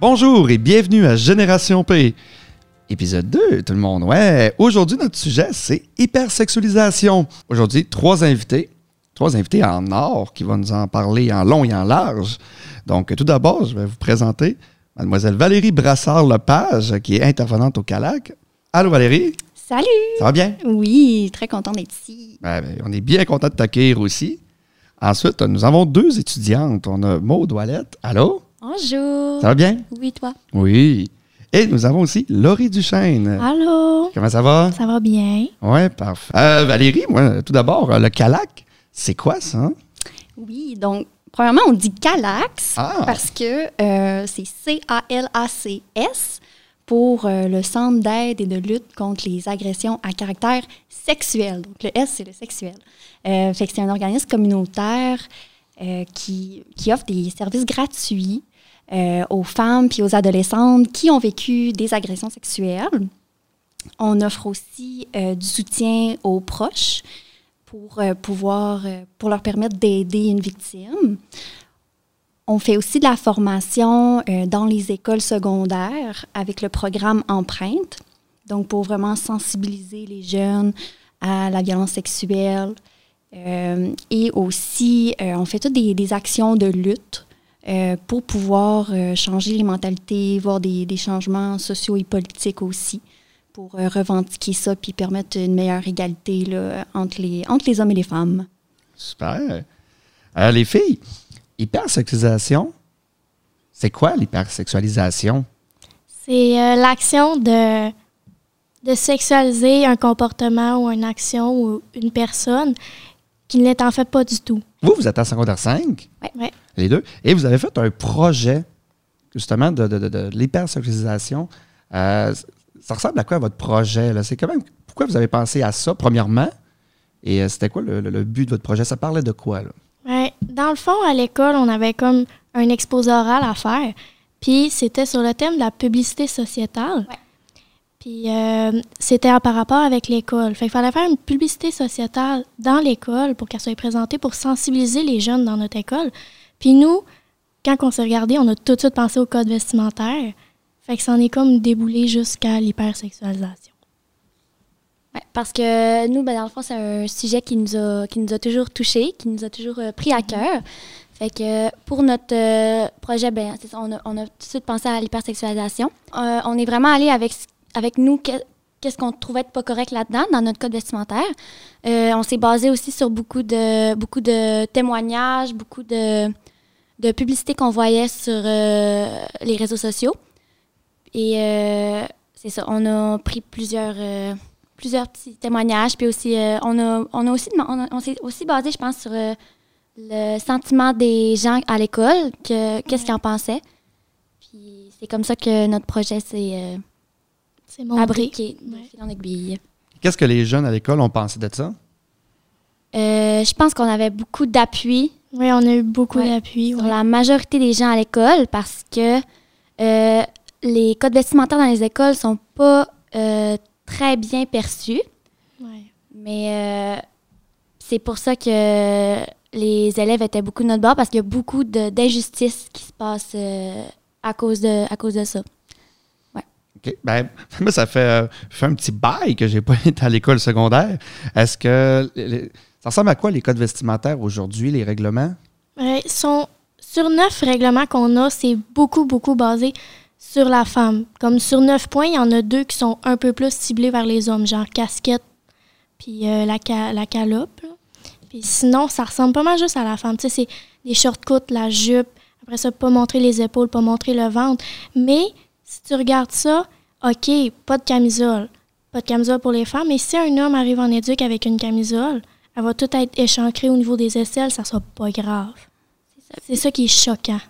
Bonjour et bienvenue à Génération P. Épisode 2, tout le monde. Ouais, aujourd'hui, notre sujet, c'est hypersexualisation. Aujourd'hui, trois invités. Trois invités en or qui vont nous en parler en long et en large. Donc, tout d'abord, je vais vous présenter Mademoiselle Valérie Brassard-Lepage, qui est intervenante au CALAC. Allô, Valérie? Salut! Ça va bien? Oui, très content d'être ici. Ben, on est bien content de t'accueillir aussi. Ensuite, nous avons deux étudiantes. On a Maud Ouellette. Allô? Bonjour! Ça va bien? Oui, toi? Oui. Et nous avons aussi Laurie Duchesne. Allô? Comment ça va? Ça va bien? Oui, parfait. Euh, Valérie, moi, tout d'abord, euh, le CALAC, c'est quoi ça? Oui, donc, premièrement, on dit CALAX Ah. parce que euh, c'est C-A-L-A-C-S pour euh, le Centre d'aide et de lutte contre les agressions à caractère sexuel. Donc, le S, c'est le sexuel. Fait que c'est un organisme communautaire qui, qui offre des services gratuits euh, aux femmes puis aux adolescentes qui ont vécu des agressions sexuelles. On offre aussi euh, du soutien aux proches pour euh, pouvoir, euh, pour leur permettre d'aider une victime. On fait aussi de la formation euh, dans les écoles secondaires avec le programme Empreinte, donc pour vraiment sensibiliser les jeunes à la violence sexuelle. Euh, et aussi, on fait toutes des actions de lutte euh, pour pouvoir euh, changer les mentalités, voir des, des changements sociaux et politiques aussi, pour euh, revendiquer ça puis permettre une meilleure égalité là, entre, les, entre les hommes et les femmes. Super. Euh, les filles, hypersexualisation, c'est quoi l'hypersexualisation? C'est euh, l'action de, de sexualiser un comportement ou une action ou une personne qui ne l'est en fait pas du tout. Vous, vous êtes en secondaire 5, Ouais. les deux, et vous avez fait un projet, justement, de, de, de. Euh, ça ressemble à quoi votre projet? là? C'est quand même. Pourquoi vous avez pensé à ça, premièrement? Et euh, c'était quoi le, le- le but de votre projet? Ça parlait de quoi, là? Ouais. Dans le fond, à l'école, on avait comme un exposé oral à faire. Puis c'était sur le thème de la publicité sociétale. Ouais. Puis euh, c'était par rapport avec l'école. Fait qu'il fallait faire une publicité sociétale dans l'école pour qu'elle soit présentée pour sensibiliser les jeunes dans notre école. Puis nous, quand on s'est regardé, on a tout de suite pensé au code vestimentaire. Fait que ça en est comme déboulé jusqu'à l'hypersexualisation. Ouais, parce que nous, ben, dans le fond, c'est un sujet qui nous a, qui nous a toujours touchés, qui nous a toujours euh, pris à cœur. Fait que pour notre euh, projet, ben, ça, on, a, on a tout de suite pensé à l'hypersexualisation. Euh, on est vraiment allé avec, avec nous que- qu'est-ce qu'on trouvait de pas correct là-dedans, dans notre code vestimentaire. Euh, on s'est basé aussi sur beaucoup de, beaucoup de témoignages, beaucoup de, de publicités qu'on voyait sur euh, les réseaux sociaux. Et euh, c'est ça, on a pris plusieurs, plusieurs petits témoignages. Puis aussi, on, a, on, a aussi, on, s'est aussi basé, je pense, sur le sentiment des gens à l'école, que, qu'est-ce qu'ils en pensaient. Puis c'est comme ça que notre projet s'est C'est mon fabriqué de Ouais. en aiguille. Qu'est-ce que les jeunes à l'école ont pensé de ça? Euh, je pense qu'on avait beaucoup d'appui Oui, on a eu beaucoup Ouais. d'appui. sur ouais. la majorité des gens à l'école parce que euh, les codes vestimentaires dans les écoles sont pas euh, très bien perçus. Ouais. Mais euh, c'est pour ça que les élèves étaient beaucoup de notre bord parce qu'il y a beaucoup d'injustices qui se passent euh, à, cause de, à cause de ça. Ben, ça fait, euh, fait un petit bail que j'ai pas été à l'école secondaire. Est-ce que. ça ressemble à quoi les codes vestimentaires aujourd'hui, les règlements? Ouais, sont, sur neuf règlements qu'on a, c'est beaucoup, beaucoup basé sur la femme. Comme sur neuf points, il y en a deux qui sont un peu plus ciblés vers les hommes, genre casquette puis euh, la, la calope. Puis sinon, ça ressemble pas mal juste à la femme. Tu sais, c'est des short courtes, la jupe, après ça, pas montrer les épaules, pas montrer le ventre. Mais si tu regardes ça, OK, pas de camisole. Pas de camisole pour les femmes. Mais si un homme arrive en éduc avec une camisole, elle va tout être échancrée au niveau des aisselles, ça sera pas grave. C'est ça qui est choquant.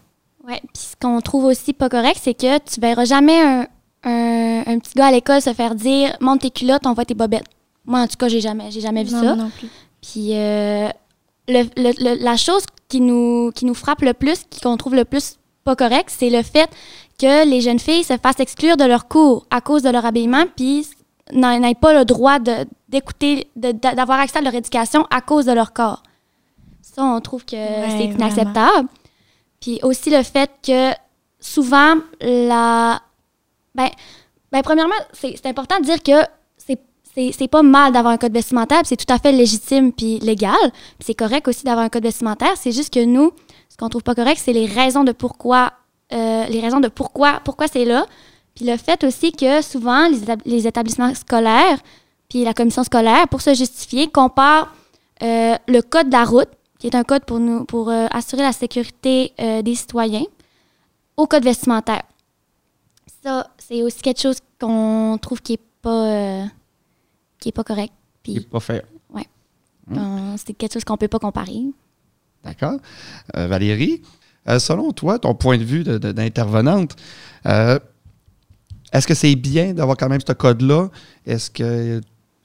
Ouais. Puis ce qu'on trouve aussi pas correct, c'est que tu verras jamais un, un- un petit gars à l'école se faire dire monte tes culottes, on voit tes bobettes. Moi, en tout cas, j'ai jamais, j'ai jamais vu non, ça. non plus. Puis euh, le- le- le- la chose qui nous, qui nous frappe le plus, qu'on trouve le plus pas correct, c'est le fait que les jeunes filles se fassent exclure de leur cours à cause de leur habillement, puis n'aient pas le droit de- d'écouter, d'avoir accès à leur éducation à cause de leur corps. Ça, on trouve que Ouais, c'est inacceptable. Puis aussi le fait que souvent, la. Ben, ben premièrement, c'est important de dire que c'est pas mal d'avoir un code vestimentaire, c'est tout à fait légitime puis légal. c'est correct aussi d'avoir un code vestimentaire. C'est juste que nous, ce qu'on trouve pas correct, c'est les raisons de pourquoi, euh, les raisons de pourquoi, pourquoi c'est là. Puis le fait aussi que souvent, les, établissements scolaires puis la commission scolaire, pour se justifier, comparent euh, le code de la route, qui est un code pour, nous, pour euh, assurer la sécurité des citoyens, au code vestimentaire. Ça, c'est aussi quelque chose qu'on trouve qui est pas qui n'est pas correct. qui n'est pas fait. Oui. Hum. c'est quelque chose qu'on ne peut pas comparer. D'accord. Euh, Valérie, euh, selon toi, ton point de vue d'intervenante, euh, est-ce que c'est bien d'avoir quand même ce code-là? Est-ce que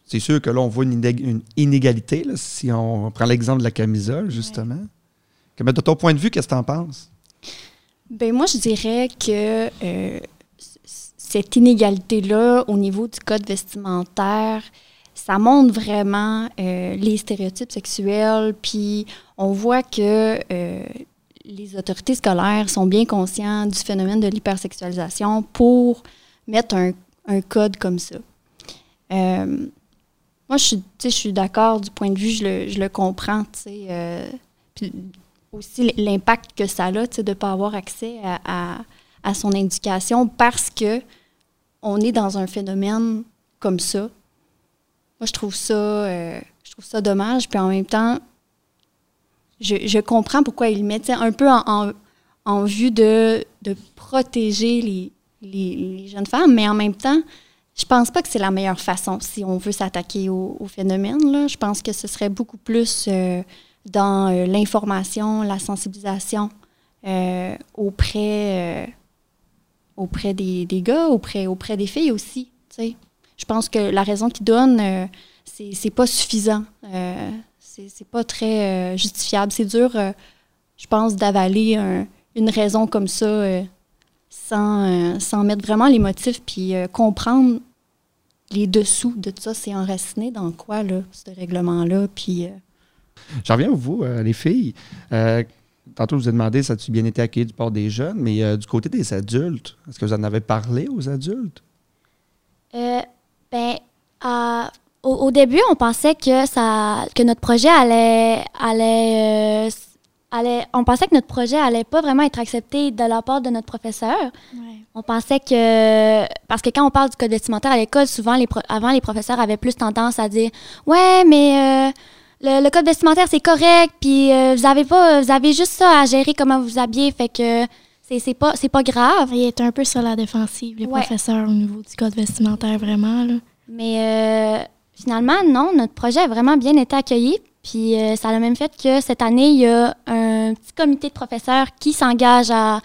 c'est sûr que là, on voit une, inégalité, si on prend l'exemple de la camisole, justement? de ton point de vue, qu'est-ce que tu en penses? Ben moi, je dirais que cette inégalité-là au niveau du code vestimentaire, ça montre vraiment euh, les stéréotypes sexuels, puis on voit que euh, les autorités scolaires sont bien conscients du phénomène de l'hypersexualisation pour mettre un, code comme ça. Euh, moi, je suis, suis d'accord du point de vue, je le, je le comprends, puis aussi l'impact que ça a, de ne pas avoir accès à, à son éducation parce que on est dans un phénomène comme ça. Moi, je trouve ça, euh, je trouve ça dommage. Puis en même temps, je, comprends pourquoi il met un peu en, vue de, protéger les, jeunes femmes, mais en même temps, je pense pas que c'est la meilleure façon si on veut s'attaquer au, phénomène. Je pense que ce serait beaucoup plus euh, dans euh, l'information, la sensibilisation auprès auprès des, gars, auprès, auprès des filles aussi. Je pense que la raison qu'ils donnent, euh, c'est pas suffisant. Euh, c'est pas très euh, justifiable. C'est dur, je pense, d'avaler une raison comme ça sans, sans mettre vraiment les motifs puis comprendre les dessous de tout ça. C'est enraciné dans quoi, là, ce règlement-là. Puis. J'en reviens à vous, les filles tantôt, je vous ai demandé, ça a-tu bien été accueilli du part des jeunes, mais euh, du côté des adultes, est-ce que vous en avez parlé aux adultes? Euh, ben, au, début, on pensait que ça, que notre projet allait, allait, euh, allait, on pensait que notre projet allait pas vraiment être accepté de la part de notre professeur. On pensait que, parce que quand on parle du code vestimentaire à l'école, souvent, les avant, les professeurs avaient plus tendance à dire, ouais, mais le, code vestimentaire, c'est correct, puis euh, vous avez pas, vous avez juste ça à gérer comment vous habillez, fait que c'est pas, pas grave. Il est un peu sur la défensive, les professeurs, au niveau du code vestimentaire, vraiment. Là. Mais euh, finalement, non, notre projet a vraiment bien été accueilli. Puis euh, ça a même fait que cette année, il y a un petit comité de professeurs qui s'engage à,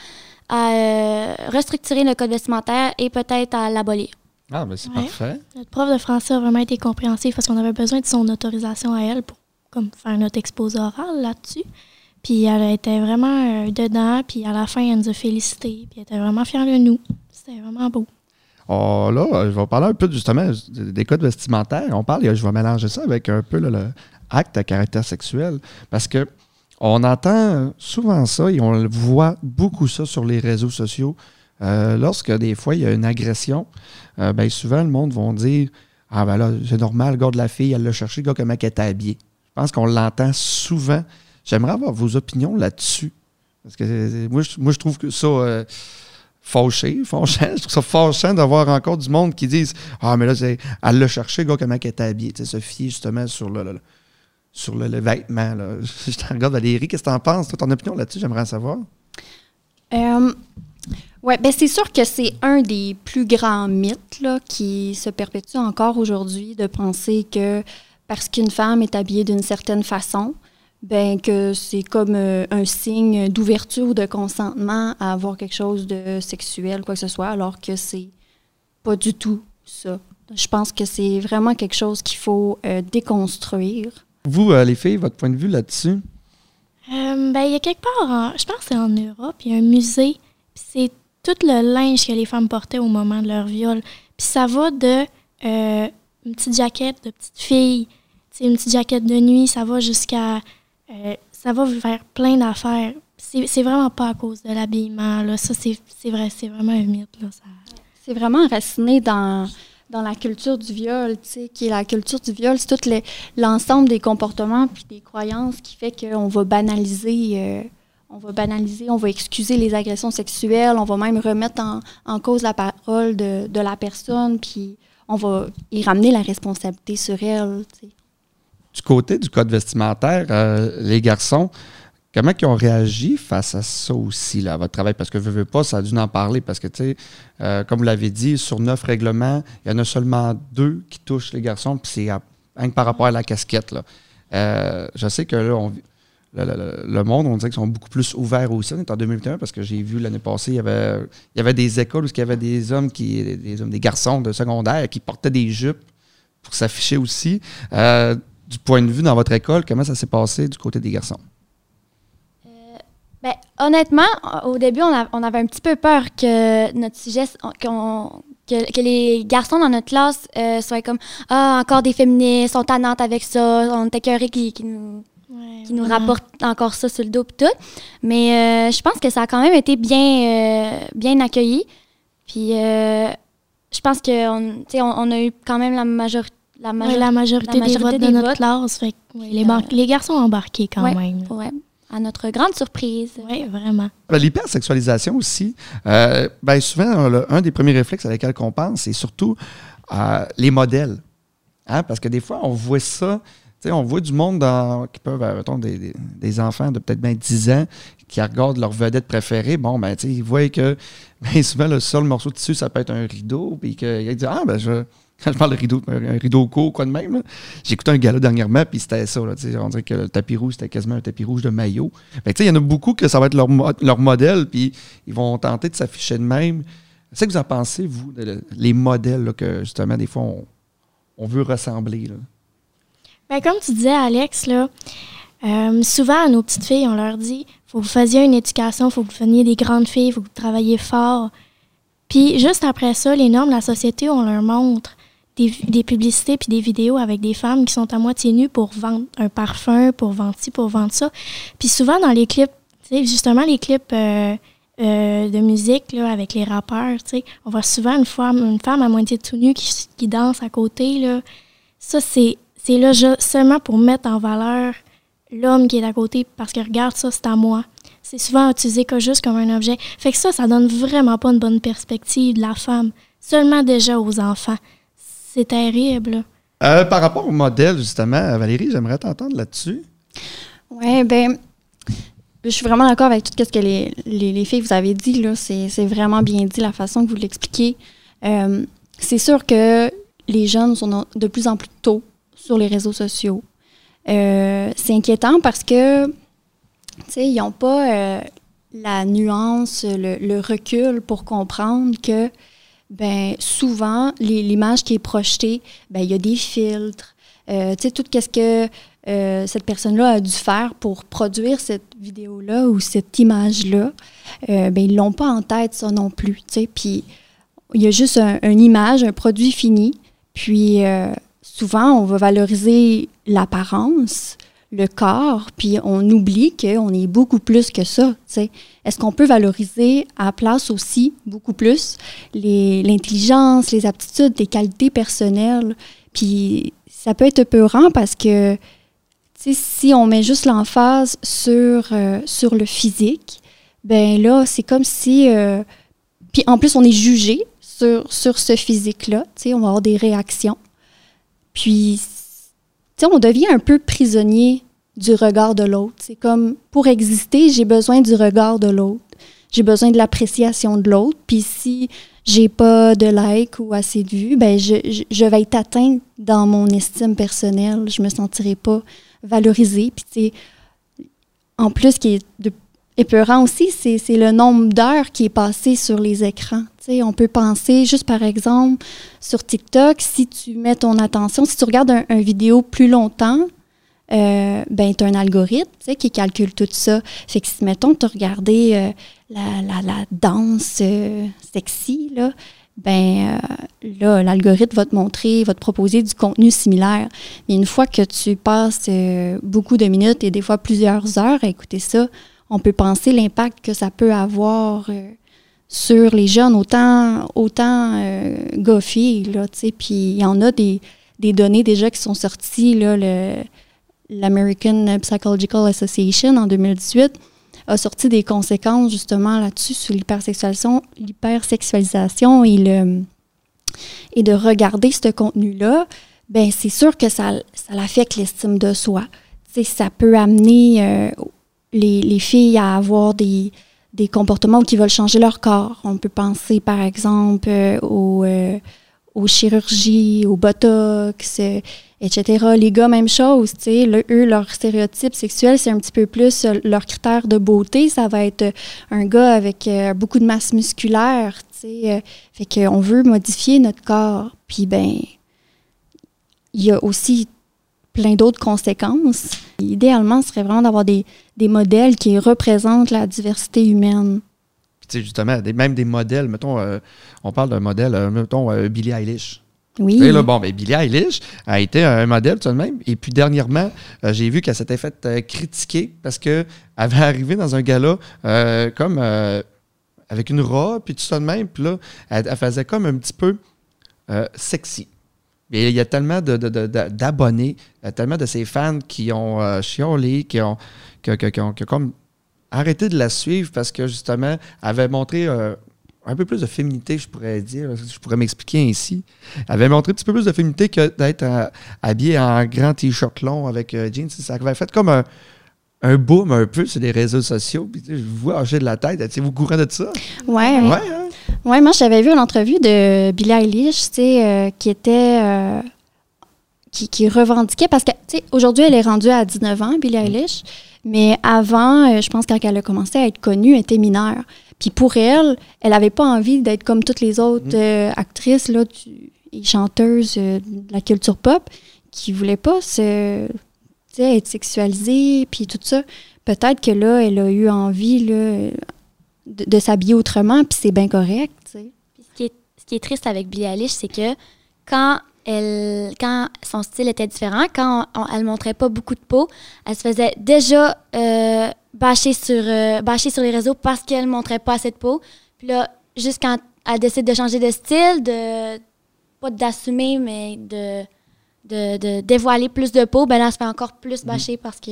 restructurer le code vestimentaire et peut-être à l'abolir. Ah, ben c'est parfait. Notre prof de français a vraiment été compréhensif parce qu'on avait besoin de son autorisation à elle pour comme faire notre exposé oral là-dessus. Puis elle était vraiment euh, dedans, puis à la fin, elle nous a félicité, puis elle était vraiment fière de nous. C'était vraiment beau. Oh, là, je vais parler un peu justement des codes vestimentaires. On parle, je vais mélanger ça avec un peu le acte à caractère sexuel. Parce que on entend souvent ça et on voit beaucoup ça sur les réseaux sociaux. Euh, lorsque des fois il y a une agression, euh, bien souvent le monde va dire Ah ben là, c'est normal, le gars de la fille, elle l'a cherché, le gars comment elle était habillée. Je pense qu'on l'entend souvent. J'aimerais avoir vos opinions là-dessus. Parce que moi, je, trouve que ça euh, fauché, fauchant. Je trouve ça fâchant d'avoir encore du monde qui disent Ah, mais là, elle l'a cherché, gars, comment elle était habillée. Tu sais, se fier justement sur le, sur le, vêtement. Là. Je te regarde, Valérie, qu'est-ce que tu en penses? ton opinion là-dessus, j'aimerais savoir. Euh, oui, ben c'est sûr que c'est un des plus grands mythes là, qui se perpétue encore aujourd'hui de penser que parce qu'une femme est habillée d'une certaine façon, ben que c'est comme euh, un signe d'ouverture ou de consentement à avoir quelque chose de sexuel, quoi que ce soit, alors que c'est pas du tout ça. Je pense que c'est vraiment quelque chose qu'il faut euh, déconstruire. Vous, euh, les filles, votre point de vue là-dessus? ben, il y a quelque part, je pense que c'est en Europe, il y a un musée, c'est tout le linge que les femmes portaient au moment de leur viol. Puis ça va de une petite jaquette de petite fille c'est une petite jaquette de nuit, ça va jusqu'à. Euh, ça va vers plein d'affaires. c'est vraiment pas à cause de l'habillement. Là. Ça, c'est vrai, c'est vraiment un mythe. Ça. C'est vraiment enraciné dans, dans la culture du viol, tu sais, qui est la culture du viol, c'est tout l'ensemble des comportements puis des croyances qui fait qu'on va banaliser, euh, on va banaliser, on va excuser les agressions sexuelles, on va même remettre en, en cause la parole de, de la personne, puis on va y ramener la responsabilité sur elle, tu sais. Du côté du code vestimentaire, euh, les garçons, comment ils ont réagi face à ça aussi, là, à votre travail? Parce que veux, veux pas, ça a dû en parler. Parce que, tu sais, euh, comme vous l'avez dit, sur neuf règlements, il y en a seulement deux qui touchent les garçons, puis c'est rien que par rapport à la casquette. Euh, je sais que là, on, le, monde, on dirait qu'ils sont beaucoup plus ouverts aussi. On est en 2021 parce que j'ai vu l'année passée, il y avait, il y avait des écoles où il y avait des hommes, qui, des, hommes, des garçons de secondaire qui portaient des jupes pour s'afficher aussi. Du point de vue dans votre école, comment ça s'est passé du côté des garçons? Ben, honnêtement, au début, on, a- on avait un petit peu peur que notre sujet, que, que les garçons dans notre classe euh, soient comme Ah, encore des féministes, sont tannantes avec ça, on est écœurés qui, qui nous, Ouais, qui nous encore ça sur le dos tout. Mais euh, je pense que ça a quand même été bien, euh, bien accueilli. Puis euh, je pense qu'on on, on a eu quand même la, major la Ouais, majorité. la majorité, la majorité des votes des de notre votes. classe. Fait que, ouais, les, Euh, garçons ont embarqué quand ouais. même. Ouais, à notre grande surprise. Oui, vraiment. Ben, L'hypersexualisation aussi, euh, ben, souvent, le- un des premiers réflexes à lesquels on pense, c'est surtout euh, les modèles. Hein? Parce que des fois, on voit ça, tu sais, on voit du monde dans, qui peuvent, euh, mettons, des, des- des enfants de peut-être bien 10 ans qui regardent leur vedette préférée. Bon, ben, tu sais, ils voient que ben, souvent, le seul morceau de tissu, ça peut être un rideau, puis qu'ils disent Ah, ben, je. Quand je parle de rideau, un un rideau court, quoi de même, j'ai écouté un gala dernièrement, puis c'était ça. Là, on dirait que le tapis rouge, c'était quasiment un tapis rouge de maillot. Il y en a beaucoup que ça va être leur, leur modèle, puis ils vont tenter de s'afficher de même. C'est que vous en pensez, vous, les modèles là, que justement, des fois, on, on veut ressembler. Ben, comme tu disais, Alex, là, euh, souvent à nos petites filles, on leur dit faut que vous fassiez une éducation, faut que vous deveniez des grandes filles, faut que vous travailliez fort. Puis juste après ça, les normes la société, on leur montre des, publicités puis des vidéos avec des femmes qui sont à moitié nues pour vendre un parfum, pour vendre pour vendre ça. Puis souvent dans les clips, justement les clips euh, euh, de musique là, avec les rappeurs, on voit souvent une femme, une femme à moitié tout nue qui, qui danse à côté. Là. Ça, c'est là seulement pour mettre en valeur l'homme qui est à côté parce que regarde ça, c'est à moi. C'est souvent utilisé que juste comme un objet. Fait que ça, ça donne vraiment pas une bonne perspective de la femme. Seulement déjà aux enfants. C'est terrible. Euh, par rapport au modèle, justement, Valérie, j'aimerais t'entendre là-dessus. Oui, ben, je suis vraiment d'accord avec tout ce que les, les, les filles vous avez dit. là. C'est c'est vraiment bien dit la façon que vous l'expliquez. Euh, c'est sûr que les jeunes sont de plus en plus tôt sur les réseaux sociaux. Euh, c'est inquiétant parce que, tu sais, ils n'ont pas euh, la nuance, le, le recul pour comprendre que, ben, souvent, l'image qui est projetée, ben, il y a des filtres. Euh, tu sais, tout ce que euh, cette personne-là a dû faire pour produire cette vidéo-là ou cette image-là, euh, ben, ils l'ont pas en tête, ça non plus. tu sais. Puis il y a juste un- une image, un produit fini. Puis euh, souvent, on va valoriser l'apparence, le corps, puis on oublie qu'on est beaucoup plus que ça. Est-ce qu'on peut valoriser à la place aussi beaucoup plus l'intelligence, les aptitudes, les qualités personnelles? Puis ça peut être peurant parce que si on met juste l'emphase sur, euh, sur le physique, ben là, c'est comme si. euh, puis en plus, on est jugé sur, sur ce physique-là. On va avoir des réactions. Puis, on devient un peu prisonnier du regard de l'autre. C'est comme, pour exister, j'ai besoin du regard de l'autre. J'ai besoin de l'appréciation de l'autre. Puis si j'ai pas de like ou assez de vues, ben je, vais être atteinte dans mon estime personnelle. Je me sentirai pas valorisée. Puis en plus, qui est de épeurant aussi, c'est le nombre d'heures qui est passé sur les écrans. On peut penser, juste par exemple, sur TikTok, si tu mets ton attention, si tu regardes un, un vidéo plus longtemps, euh, ben, tu as un algorithme qui calcule tout ça. Fait que si, mettons, tu as euh, la, danse euh, sexy, là, ben là, l'algorithme va te montrer, va te proposer du contenu similaire. Mais une fois que tu passes beaucoup de minutes et des fois plusieurs heures à écouter ça, on peut penser l'impact que ça peut avoir euh, sur les jeunes, autant, autant euh, gars, filles, là, tu sais. Puis il y en a des, des données déjà qui sont sorties, là, le, l'American Psychological Association en 2018 a sorti des conséquences justement là-dessus sur l'hypersexualisation, l'hypersexualisation et le et de regarder ce contenu-là, ben c'est sûr que ça, ça affecte l'estime de soi. sais, ça peut amener euh, les, les, filles à avoir des, des comportements qui veulent changer leur corps. On peut penser par exemple euh, aux, euh, aux chirurgies, au botox, etc. Les gars, même chose, sais, eux, leur stéréotype sexuel, c'est un petit peu plus euh, leur critère de beauté. Ça va être euh, un gars avec euh, beaucoup de masse musculaire, tu sais. fait qu'on veut modifier notre corps. Puis, ben, il y a aussi plein d'autres conséquences. Idéalement, ce serait vraiment d'avoir des, des modèles qui représentent la diversité humaine. Tu sais, justement, des, même des modèles, mettons, on parle d'un modèle, mettons, Billie Eilish. Oui. là, bon, ben, Billie Eilish a été un modèle tout de même. Et puis dernièrement, euh, j'ai vu qu'elle s'était faite euh, critiquer parce qu'elle avait arrivé dans un gala euh, comme avec une robe, puis tout ça de même. Puis là, elle, faisait comme un petit peu sexy. Et il y a tellement d'abonnés, tellement de ses fans qui ont chiolé, qui ont, qui, qui, ont, comme arrêté de la suivre parce que justement, elle avait montré un peu plus de féminité, je pourrais dire, je pourrais m'expliquer ainsi. Elle avait montré un petit peu plus de féminité que d'être euh, habillée en grand t-shirt long avec euh, jeans. Ça avait fait comme un, un boom un peu sur les réseaux sociaux. Puis, je vous vois de la tête. Êtes-vous au courant de ça? Oui. Ouais, ouais, hein? ouais, moi, j'avais vu une entrevue de Billie Eilish, tu sais, euh, qui était. qui, qui, revendiquait, parce que, tu sais, aujourd'hui, elle est rendue à 19 ans, Billie Eilish, mais avant, je pense, quand elle a commencé à être connue, elle était mineure. Puis pour elle, elle n'avait pas envie d'être comme toutes les autres mm. euh, actrices là, et chanteuses euh, de la culture pop qui ne voulaient pas se, être sexualisées, puis tout ça. Peut-être que là, elle a eu envie là, de, s'habiller autrement, puis c'est bien correct. Ce qui, est, ce qui est triste avec Billie Eilish, c'est que quand elle, quand son style était différent, quand elle montrait pas beaucoup de peau, elle se faisait déjà euh, bâcher sur, euh, sur les réseaux parce qu'elle montrait pas assez de peau. Puis là, juste quand elle décide de changer de style, de pas d'assumer, mais de, de, dévoiler plus de peau, ben là, se fait encore plus mhm. bâcher parce que,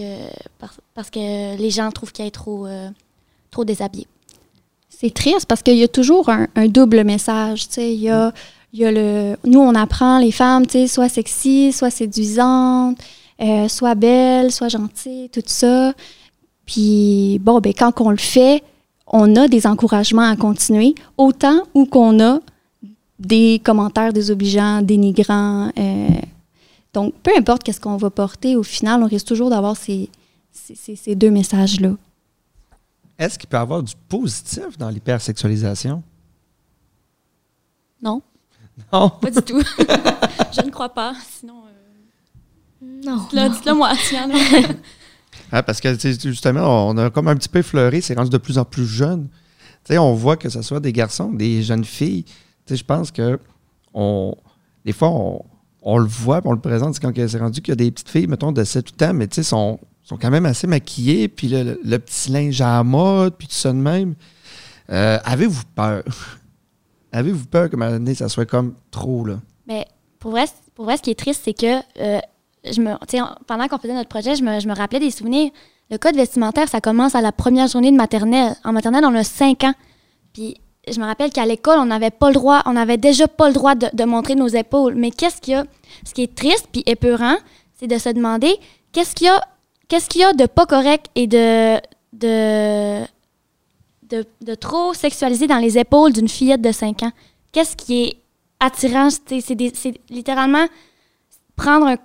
parce, que les gens trouvent qu'elle est trop, euh, trop déshabillée. C'est triste parce qu'il y a toujours un, double message. Il y a, y a le. Nous, on apprend les femmes, soit sexy, soit séduisantes, euh, soit belles, soit gentilles, tout ça. Puis, bon, ben, quand on le fait, on a des encouragements à continuer, autant ou qu'on a des commentaires désobligeants, dénigrants. Euh, donc, peu importe qu'est-ce qu'on va porter, au final, on risque toujours d'avoir ces, ces, deux messages-là. Est-ce qu'il peut y avoir du positif dans l'hypersexualisation? Non. Non? Pas du tout. Je ne crois pas. Sinon. Euh, non. Dites-le moi, tiens. Hein, parce que justement, on a comme un petit peu fleuré, c'est rendu de plus en plus jeune. on voit que ce soit des garçons, des jeunes filles. Je pense que on, des fois, on, le voit, on le présente, c'est quand c'est rendu qu'il y a des petites filles, mettons, de 7-8 ans, mais sont, sont quand même assez maquillées, puis le, petit linge à mode, puis tout ça de même. Euh, avez-vous peur? avez-vous peur que ma ça soit comme trop, là? Mais pour vrai, pour vrai ce qui est triste, c'est que euh, je me, pendant qu'on faisait notre projet, je me, je me, rappelais des souvenirs. Le code vestimentaire, ça commence à la première journée de maternelle. En maternelle, on a 5 ans. Puis je me rappelle qu'à l'école, on n'avait pas le droit, on n'avait déjà pas le droit de, montrer nos épaules. Mais qu'est-ce qu'il y a? Ce qui est triste puis épeurant, c'est de se demander qu'est-ce qu'il y a, de pas correct et de, trop sexualisé dans les épaules d'une fillette de 5 ans? Qu'est-ce qui est attirant? C'est littéralement prendre un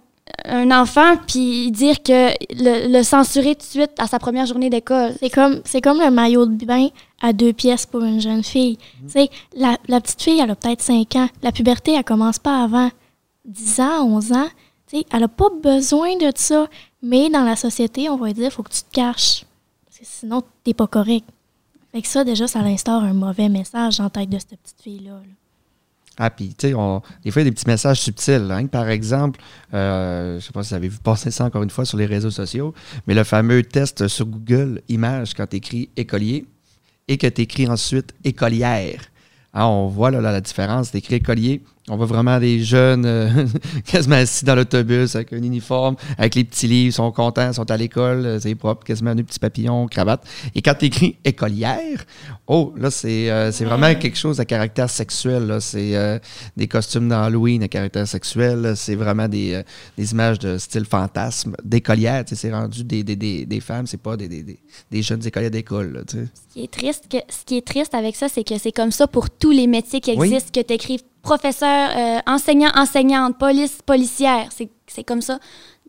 un enfant puis dire que le, censurer tout de suite à sa première journée d'école. C'est comme c'est comme le maillot de bain à deux pièces pour une jeune fille. Mhm. la, la, petite fille, elle a peut-être 5 ans. La puberté, elle commence pas avant 10 ans, 11 ans. elle a pas besoin de ça. Mais dans la société, on va dire, il faut que tu te caches. Parce que sinon, t'es pas correct. Fait que ça, déjà, ça instaure un mauvais message en tête de cette petite fille-là. Ah, puis, tu sais, on- des fois, il y a des petits messages subtils. hein. Par exemple, euh, je ne sais pas si vous avez vu passer ça encore une fois sur les réseaux sociaux, mais le fameux test sur Google Images quand tu écris écolier et que tu écris ensuite écolière. On voit là, là, la différence. Tu écris écolier, on voit vraiment des jeunes euh, quasiment assis dans l'autobus avec un uniforme, avec les petits livres, sont contents, sont à l'école, euh, c'est propre, quasiment des petits papillons, cravate. Et quand tu écris écolière, oh, là, c'est euh, vraiment quelque chose à caractère sexuel. C'est euh, des costumes d'Halloween à caractère sexuel. C'est vraiment des, des images de style fantasme. D'écolière, tu sais, c'est rendu des, des, des, des femmes, c'est pas des, des, des, des jeunes écolières d'école. Ce qui est triste, que, ce qui est triste avec ça, c'est que c'est comme ça pour tous les métiers qui Oui. existent, que tu écrives professeur, euh, enseignant, enseignante, police, policière. C'est c'est comme ça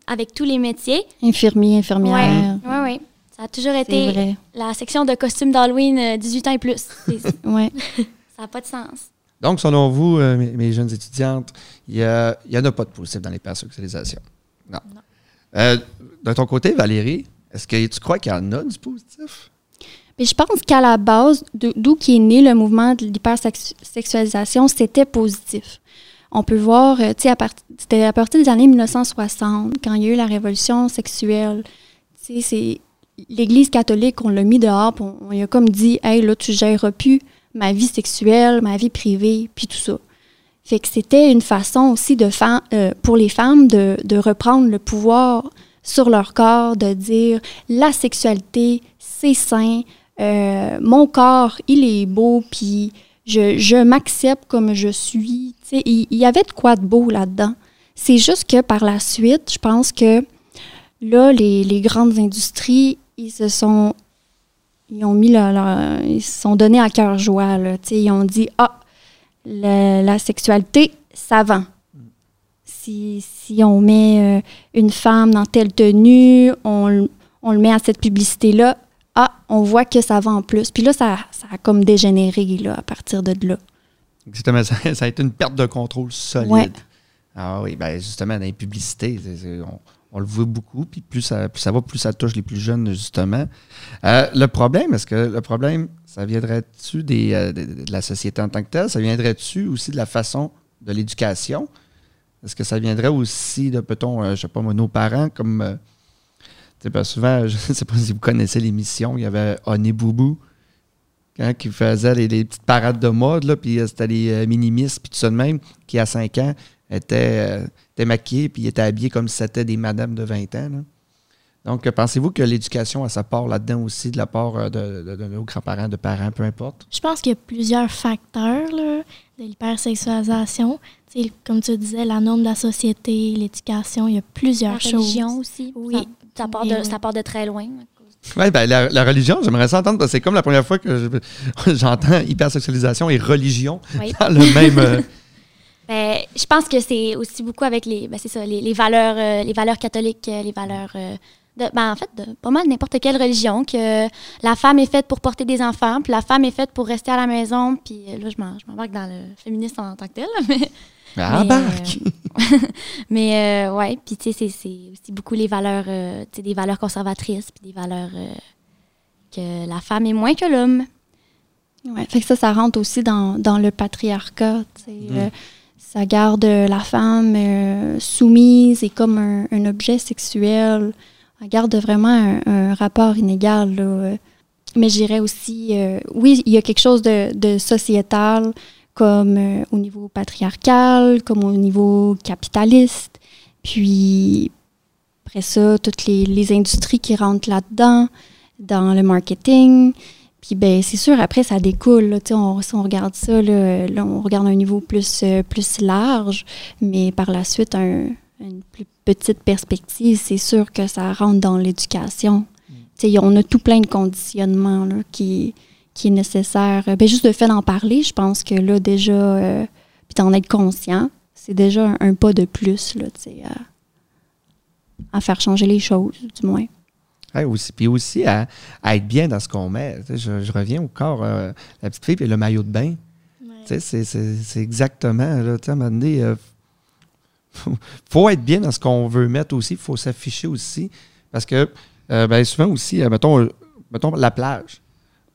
avec tous les métiers. Infirmier, infirmière. Oui, oui. Ça a toujours C'est été vrai. la section de costumes d'Halloween euh, 18 ans et plus. C'est- ça n'a pas de sens. Donc, selon vous, euh, mes, mes jeunes étudiantes, il n'y en a pas de positif dans l'hypersexualisation. Non. Euh, de ton côté, Valérie, est-ce que tu crois qu'il y en a du positif? Mais je pense qu'à la base, d'où qui est né le mouvement de l'hypersexualisation, c'était positif. On peut voir, euh, tu sais, c'était à partir des années 1960, quand il y a eu la révolution sexuelle. Tu sais, c'est l'Église catholique, on l'a mis dehors, puis on, a comme dit, hey, là, tu gères plus ma vie sexuelle, ma vie privée, puis tout ça. Fait que c'était une façon aussi de euh, pour les femmes de, de reprendre le pouvoir sur leur corps, de dire la sexualité, c'est sain, euh, mon corps, il est beau, puis je, je m'accepte comme je suis. Il, y avait de quoi de beau là-dedans. C'est juste que par la suite, je pense que là, les, grandes industries, ils se sont. Ils ont mis leur, Ils se sont donnés à cœur joie. Ils ont dit Ah, la, sexualité, ça vend. Si, on met euh, une femme dans telle tenue, on, on le met à cette publicité-là, ah, on voit que ça vend plus. Puis là, ça, ça a comme dégénéré là, à partir de là. Justement, ça, ça a été une perte de contrôle solide. Ouais. Ah oui, ben justement, dans les publicités, on, on le voit beaucoup, puis plus ça, plus ça va, plus ça touche les plus jeunes, justement. Euh, le problème, est-ce que le problème, ça viendrait-tu des, euh, de, de la société en tant que telle? Ça viendrait-tu aussi de la façon de l'éducation? Est-ce que ça viendrait aussi de, peut-on, euh, je sais pas nos parents, comme... parce que souvent, je ne sais pas si vous connaissez l'émission, il y avait Honey Boubou, quand qui faisait les, les petites parades de mode, là, puis euh, c'était les euh, minimistes, puis tout ça de même, qui à 5 ans étaient, euh, étaient maquillés, puis étaient habillés comme si c'était des madames de 20 ans. là. Donc, euh, pensez-vous que l'éducation a sa part là-dedans aussi, de la part de, de- de nos grands-parents, de parents, peu importe? Je pense qu'il y a plusieurs facteurs là, de l'hypersexualisation. Tu sais, Comme tu disais, la norme de la société, l'éducation, il y a plusieurs La choses. religion aussi. Oui. Ça, part de, oui. ça part de très loin. Oui, ben, la, la religion, j'aimerais ça entendre, parce que c'est comme la première fois que je- j'entends hypersexualisation et religion Oui. dans le même. euh, Ben, je pense que c'est aussi beaucoup avec les, ben, c'est ça, les, les valeurs, euh, les valeurs catholiques, euh, les valeurs euh, de, ben, en fait, de pas mal n'importe quelle religion, que la femme est faite pour porter des enfants, puis la femme est faite pour rester à la maison, puis là, je m'en- je m'embarque dans le féminisme en tant que tel, mais, embarque! mais euh, ouais, puis tu sais, c'est, aussi beaucoup les valeurs, euh, tu sais, des valeurs conservatrices, puis des valeurs euh, que la femme est moins que l'homme. Ouais, fait que ça, ça rentre aussi dans, dans le patriarcat. tu sais, Mhm. euh, ça garde la femme euh, soumise et comme un, un objet sexuel. Elle garde vraiment un, un rapport inégal. là. Mais je dirais aussi, euh, oui, il y a quelque chose de, de sociétal, comme euh, au niveau patriarcal, comme au niveau capitaliste. Puis, après ça, toutes les, les industries qui rentrent là-dedans, dans le marketing. Puis ben c'est sûr, après, ça découle. là. On, si on regarde ça, là, là, on regarde un niveau plus, euh, plus large, mais par la suite, un- une plus petite perspective, c'est sûr que ça rentre dans l'éducation. Sais, on a tout plein de conditionnements là, qui, qui est nécessaire. Ben, juste le fait d'en parler, je pense que là, déjà, euh, puis d'en être conscient, c'est déjà un, un pas de plus là, tu sais, à, à faire changer les choses, du moins. Ouais, aussi, puis aussi à, à être bien dans ce qu'on met. Je, je reviens au corps, euh, la petite fille et le maillot de bain. Tu sais, c'est- exactement, là, tu sais, à un moment donné, euh, faut, être bien dans ce qu'on veut mettre aussi, il faut s'afficher aussi. Parce que, euh, ben, souvent aussi, euh, mettons, euh, mettons la plage.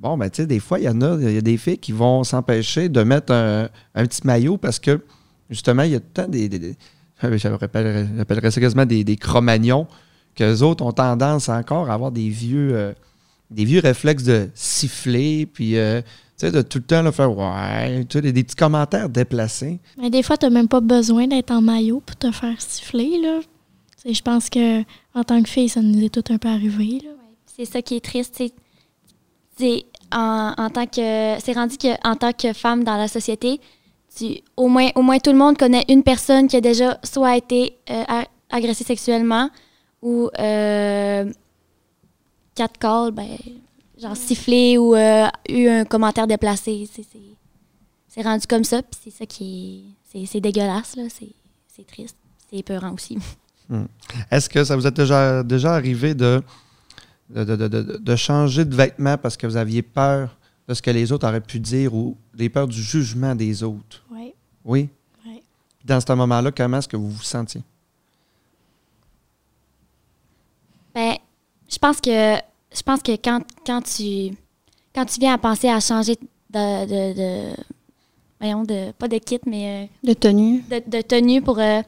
Bon, ben, tu sais, des fois, il y en a, il y a des filles qui vont s'empêcher de mettre un, un petit maillot parce que, justement, il y a tout le temps des. des- des- j'appellerais ça quasiment des, des cro-magnons, qu'eux autres ont tendance encore à avoir des vieux, euh, des vieux réflexes de siffler, puis, euh, tu sais, de tout le temps là, faire ouais, tu sais, des, des petits commentaires déplacés. Mais des fois, tu n'as même pas besoin d'être en maillot pour te faire siffler. Là. Tu sais, Je pense que en tant que fille, ça nous est tout un peu arrivé. Là. C'est ça qui est triste. c'est- C'est en, en tant que c'est rendu que en tant que femme dans la société, tu, au moins au moins tout le monde connaît une personne qui a déjà soit été euh, agressée sexuellement ou euh, quatre calls, ben genre sifflé ou euh, eu un commentaire déplacé. C'est- C'est c'est rendu comme ça, puis c'est ça qui est c'est- c'est dégueulasse là, c'est c'est triste, c'est épeurant aussi. Est-ce que ça vous est déjà, déjà arrivé de, de, de- de- de- de changer de vêtements parce que vous aviez peur de ce que les autres auraient pu dire ou des peurs du jugement des autres? Oui? Ouais. Dans ce moment-là, comment est-ce que vous vous sentiez? Ben, je pense que je pense que quand, quand tu quand tu viens à penser à changer de, de, de- voyons de pas de kit mais De tenue. euh, de, de tenue pour, euh,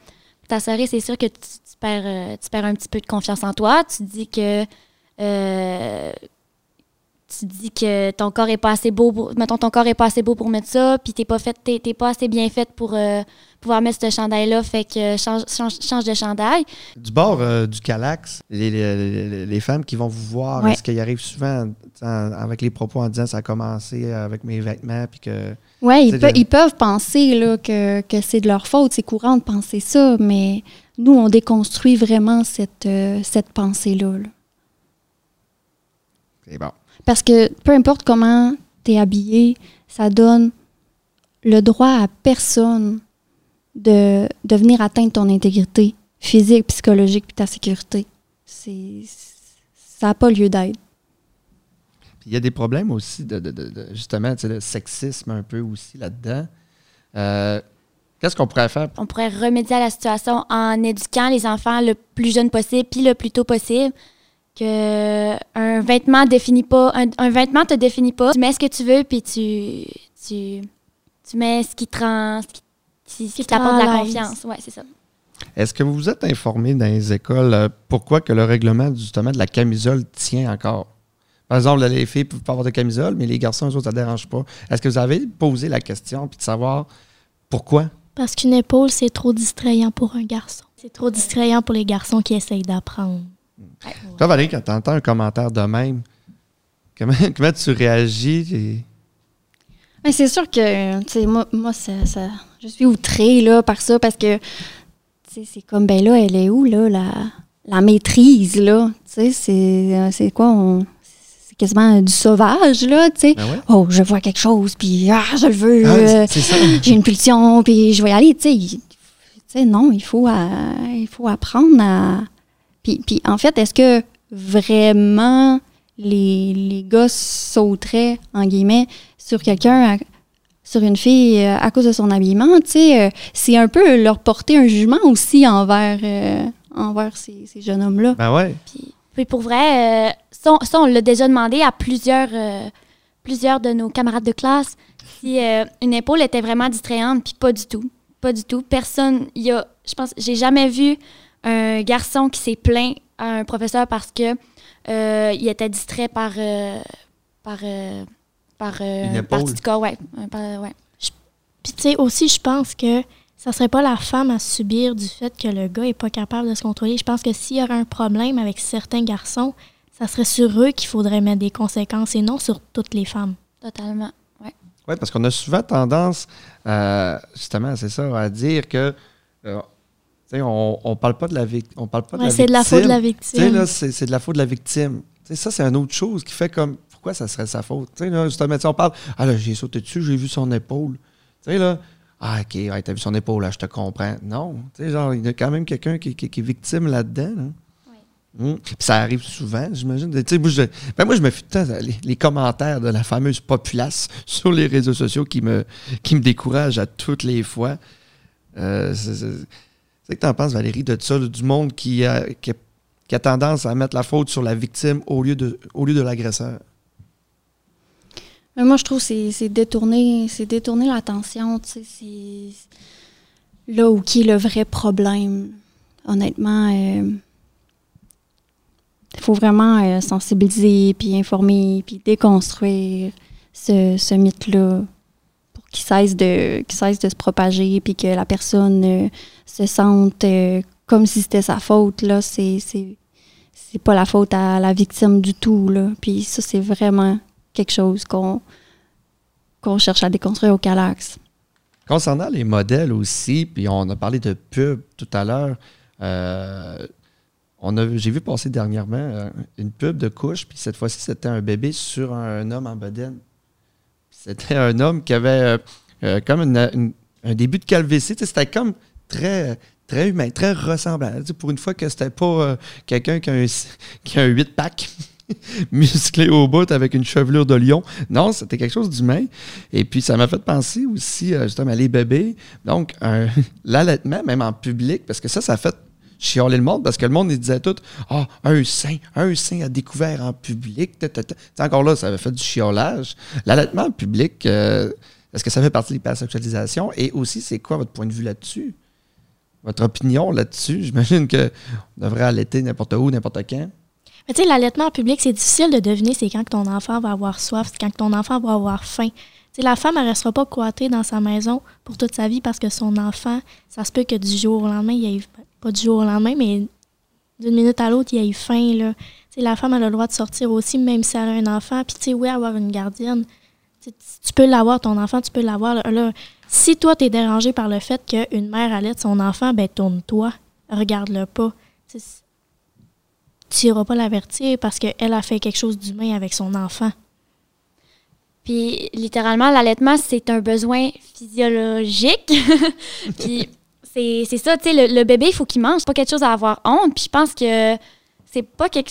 ta soirée, c'est sûr que tu, tu perds euh, tu perds un petit peu de confiance en toi. Tu dis que euh, tu dis que ton corps est pas assez beau pour, mettons ton corps est pas assez beau pour mettre ça puis t'es pas fait t'es, t'es pas assez bien faite pour euh, pouvoir mettre ce chandail là fait que change, change, change de chandail Du bord euh, du Calax, les, les- les- femmes qui vont vous voir, Ouais. est-ce qu'il arrive souvent en- avec les propos en disant ça a commencé avec mes vêtements puis que. Oui, ils, ils peuvent penser là, que, que c'est de leur faute. C'est courant de penser ça, mais nous, on déconstruit vraiment cette, euh, cette pensée-là. là. C'est bon. Parce que peu importe comment tu es habillé, ça donne le droit à personne de, de venir atteindre ton intégrité physique, psychologique puis ta sécurité. C'est, ça n'a pas lieu d'être. Il y a des problèmes aussi de, de- de- de- justement, tu sais, le sexisme un peu aussi là-dedans. Euh, Qu'est-ce qu'on pourrait faire? on pourrait remédier à la situation en éduquant les enfants le plus jeune possible puis le plus tôt possible que un vêtement définit pas un, un vêtement te définit pas tu mets ce que tu veux puis tu tu tu mets ce qui te rend ce qui, t'apporte de la confiance ouais c'est ça Est-ce que vous vous êtes informé dans les écoles euh, pourquoi que le règlement justement de la camisole tient encore? Par exemple, les filles peuvent pas avoir de camisole, mais les garçons, eux autres, ça ne dérange pas. Est-ce que vous avez posé la question puis de savoir pourquoi? Parce qu'une épaule, c'est trop distrayant pour un garçon. C'est trop distrayant pour les garçons qui essayent d'apprendre. Toi, Valérie, quand tu entends un commentaire de même, comment, comment tu réagis? Mais c'est sûr que, tu sais, moi, moi ça, ça- je suis outrée là, par ça parce que, tu sais, c'est comme, ben là, elle est où, là, la, la maîtrise, là? Tu sais, c'est, euh, c'est quoi? on- c'est quasiment du sauvage, là, tu sais. Ben ouais. Oh, je vois quelque chose, puis ah, je le veux. Ah, euh, j'ai une pulsion, puis je vais y aller. Tu sais, il- tu sais, non, il faut, euh, il faut apprendre à. Puis, puis en fait, est-ce que vraiment les, les gars sauteraient, en guillemets, sur quelqu'un, sur une fille euh, à cause de son habillement? Tu sais, euh, c'est un peu leur porter un jugement aussi envers, euh, envers ces, ces jeunes hommes-là. Ben ouais. puis, puis pour vrai euh, ça, on- ça, on l'a déjà demandé à plusieurs euh, plusieurs de nos camarades de classe si euh, une épaule était vraiment distrayante puis pas du tout pas du tout personne il y a je pense j'ai jamais vu un garçon qui s'est plaint à un professeur parce que euh, il était distrait par euh, par euh, par euh, Une partie du corps ouais, ouais. Puis tu sais, aussi, je pense que ça serait pas la femme à subir du fait que le gars est pas capable de se contrôler. Je pense que s'il y aurait un problème avec certains garçons, ça serait sur eux qu'il faudrait mettre des conséquences et non sur toutes les femmes. totalement Oui, parce qu'on a souvent tendance, euh, justement, c'est ça, à dire que on ne parle pas de la victime. On parle pas de Ouais, la c'est de la faute de la victime. c'est de la faute de la victime. Ça, c'est une autre chose qui fait comme. Pourquoi ça serait sa faute? Tu sais, là, justement, on parle. Ah, là, j'ai sauté dessus, j'ai vu son épaule. Tu sais, là. Ah, OK, ouais, t'as vu son épaule, là, je te comprends. Non. Tu sais, genre, il y a quand même quelqu'un qui, qui- qui est victime là-dedans. là. Hum. Ça arrive souvent, j'imagine. Tu sais, moi, je, ben, moi, je me fie tout le temps les, les commentaires de la fameuse populace sur les réseaux sociaux qui me, qui me découragent à toutes les fois. Euh, c'est que tu en penses, Valérie, de ça, du monde qui a, a, qui a tendance à mettre la faute sur la victime au lieu de, l'agresseur? Moi, je trouve que c'est détourner, détourner l'attention, c'est là où qui est le vrai problème. Honnêtement, il faut vraiment sensibiliser, puis informer, puis déconstruire ce, ce mythe-là qu'il cesse de, cesse de se propager, puis que la personne se sente comme si c'était sa faute. Là, c'est c'est pas la faute à la victime du tout. Là. Puis ça, c'est vraiment quelque chose qu'on qu'on cherche à déconstruire au Calax. Concernant les modèles aussi, puis on a parlé de pub tout à l'heure, euh, j'ai vu passer dernièrement euh, une pub de couche, puis cette fois-ci, c'était un bébé sur un, homme en bedaine. C'était un homme qui avait euh, comme un début de calvitie. C'était comme très, très humain, très ressemblant. pour une fois que c'était pas euh, quelqu'un qui a un, qui a un 8-pack musclé au bout avec une chevelure de lion. Non, c'était quelque chose d'humain. Et puis, ça m'a fait penser aussi, euh, justement, à les bébés. Donc, l'allaitement, même en public, parce que ça, ça a fait chialer le monde, parce que le monde, disait tout Ah, un sein, un sein à découvert en public. Encore là, ça avait fait du chiolage. L'allaitement en public, euh, est-ce que ça fait partie de l'hypersexualisation? Et aussi, c'est quoi votre point de vue là-dessus? votre opinion là-dessus? J'imagine qu'on devrait allaiter n'importe où, n'importe quand. Mais tu sais, l'allaitement en public, c'est difficile de deviner c'est quand ton enfant va avoir soif, c'est quand ton enfant va avoir faim. la femme, elle ne restera pas coitée dans sa maison pour toute sa vie parce que son enfant, ça se peut que du jour au lendemain, il ait, pas du jour au lendemain, mais d'une minute à l'autre, il ait faim. Là. la femme, a le droit de sortir aussi, même si elle a un enfant. Puis, oui, avoir une gardienne, tu peux l'avoir, ton enfant, tu peux l'avoir. Là, si toi, tu es dérangé par le fait qu'une mère allait son enfant, ben tourne-toi, regarde-le pas. tu n'iras pas l'avertir parce qu'elle a fait quelque chose d'humain avec son enfant. Puis, littéralement, l'allaitement, c'est un besoin physiologique. Puis, c'est ça, tu sais, le, bébé, il faut qu'il mange. pas quelque chose à avoir honte. Puis, je pense que c'est pas quelque,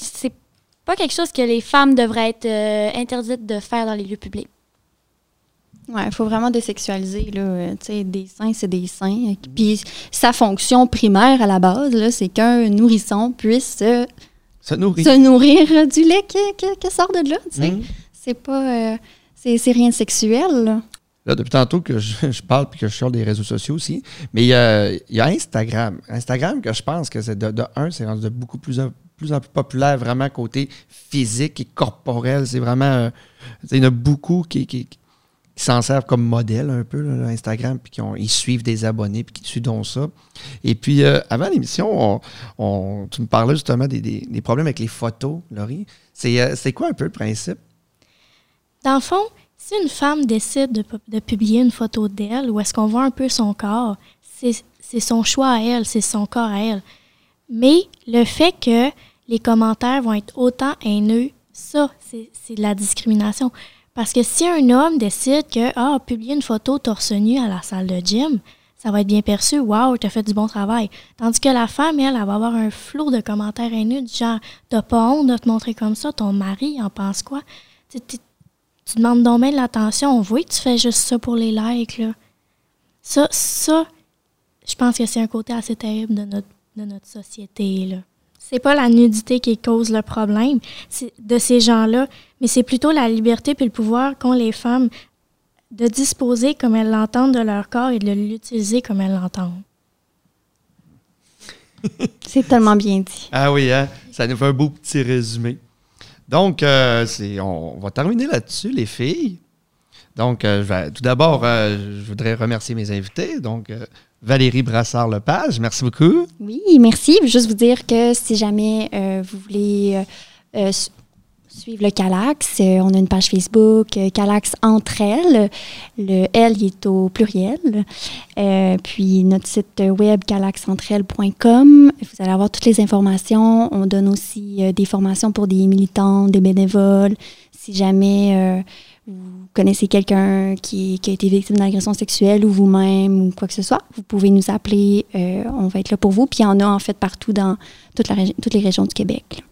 pas quelque chose que les femmes devraient être euh, interdites de faire dans les lieux publics. Oui, il faut vraiment désexualiser. Là. Euh, des seins, c'est des seins. Puis sa fonction primaire à la base, c'est qu'un nourrisson puisse se nourrir. se nourrir du lait qui, sort de là. Mm. C'est pas. Euh, c'est rien de sexuel. Là. Depuis tantôt que je, parle et que je sors des réseaux sociaux aussi, mais il y, a, Instagram. Instagram, que je pense que c'est de, un, c'est rendu de beaucoup plus, en plus populaire, vraiment côté physique et corporel. C'est vraiment. Euh, il y en a beaucoup qui, qui, s'en servent comme modèle un peu, Instagram, puis qui ont, ils suivent des abonnés, puis qui suivent donc ça. Et puis, euh, avant l'émission, on, tu me parlais justement des, problèmes avec les photos, Laurie. Euh, c'est quoi un peu le principe? Dans le fond, si une femme décide de, publier une photo d'elle, ou est-ce qu'on voit un peu son corps, c'est son choix à elle, c'est son corps à elle. Mais le fait que les commentaires vont être autant haineux, ça, c'est de la discrimination. Parce que si un homme décide que, ah, publier une photo torse nu à la salle de gym, ça va être bien perçu. Waouh, tu as fait du bon travail. Tandis que la femme, elle, elle va avoir un flot de commentaires haineux du genre, t'as pas honte de te montrer comme ça, ton mari en pense quoi? Tu, demandes donc bien de l'attention. On voit que tu fais juste ça pour les likes, là. Ça, ça, je pense que c'est un côté assez terrible de notre, de notre société, là c'est pas la nudité qui cause le problème de ces gens-là, mais c'est plutôt la liberté puis le pouvoir qu'ont les femmes de disposer comme elles l'entendent de leur corps et de l'utiliser comme elles l'entendent. c'est tellement bien dit. Ah oui, hein? ça nous fait un beau petit résumé. Donc, euh, on, va terminer là-dessus, les filles. Donc, euh, tout d'abord, euh, je voudrais remercier mes invités. Donc, Valérie Brassard-Lepage, merci beaucoup. Oui, merci. Je veux juste vous dire que si jamais euh, vous voulez euh, euh, suivre le Calax, on a une page Facebook, Calax entre elles. Le L est au pluriel. puis notre site web calaxentrelles.com. Vous allez avoir toutes les informations. On donne aussi des formations pour des militants, des bénévoles. Si jamais vous connaissez quelqu'un qui, a été victime d'agression sexuelle ou vous-même ou quoi que ce soit, vous pouvez nous appeler. Euh, on va être là pour vous. Puis il y en a en fait partout dans toute la toutes les régions du Québec.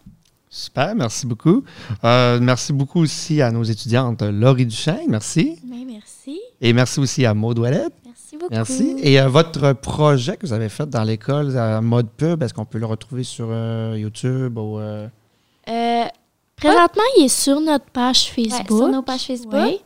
Super, merci beaucoup. Euh, merci beaucoup aussi à nos étudiantes Laurie Duchesne, merci. Merci. Et merci aussi à Maud Ouellet. Merci beaucoup. Merci. Et euh, votre projet que vous avez fait dans l'école à mode pub, est-ce qu'on peut le retrouver sur YouTube ou... Présentement, il est sur notre page Facebook. sur nos pages Facebook.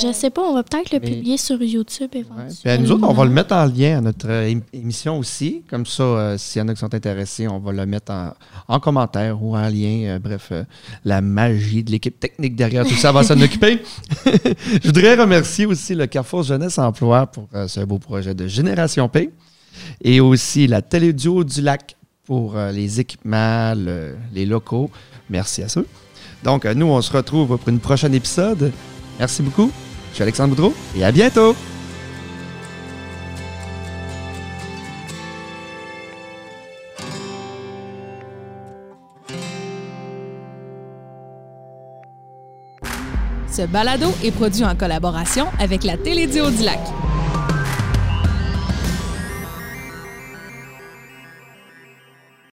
Je sais pas, on va peut-être le Mais- publier sur YouTube Ouais. éventuellement. Puis nous autres, on va le mettre en lien à notre euh, ém- émission aussi. Comme ça, euh, s'il y en a qui sont intéressés, on va le mettre en, en commentaire ou en lien. Euh, bref, euh, la magie de l'équipe technique derrière tout ça va s'en occuper. Je voudrais remercier aussi le Carrefour Jeunesse Emploi pour ce beau projet de Génération P et aussi la Télédio du Lac pour les équipements, le- les locaux. Merci à ceux. Donc, nous, on se retrouve pour une prochaine épisode. Merci beaucoup. Je suis Alexandre Boudreau et à bientôt. Ce balado est produit en collaboration avec la Télédio du Lac.